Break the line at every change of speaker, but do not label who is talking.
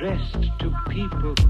Addressed to people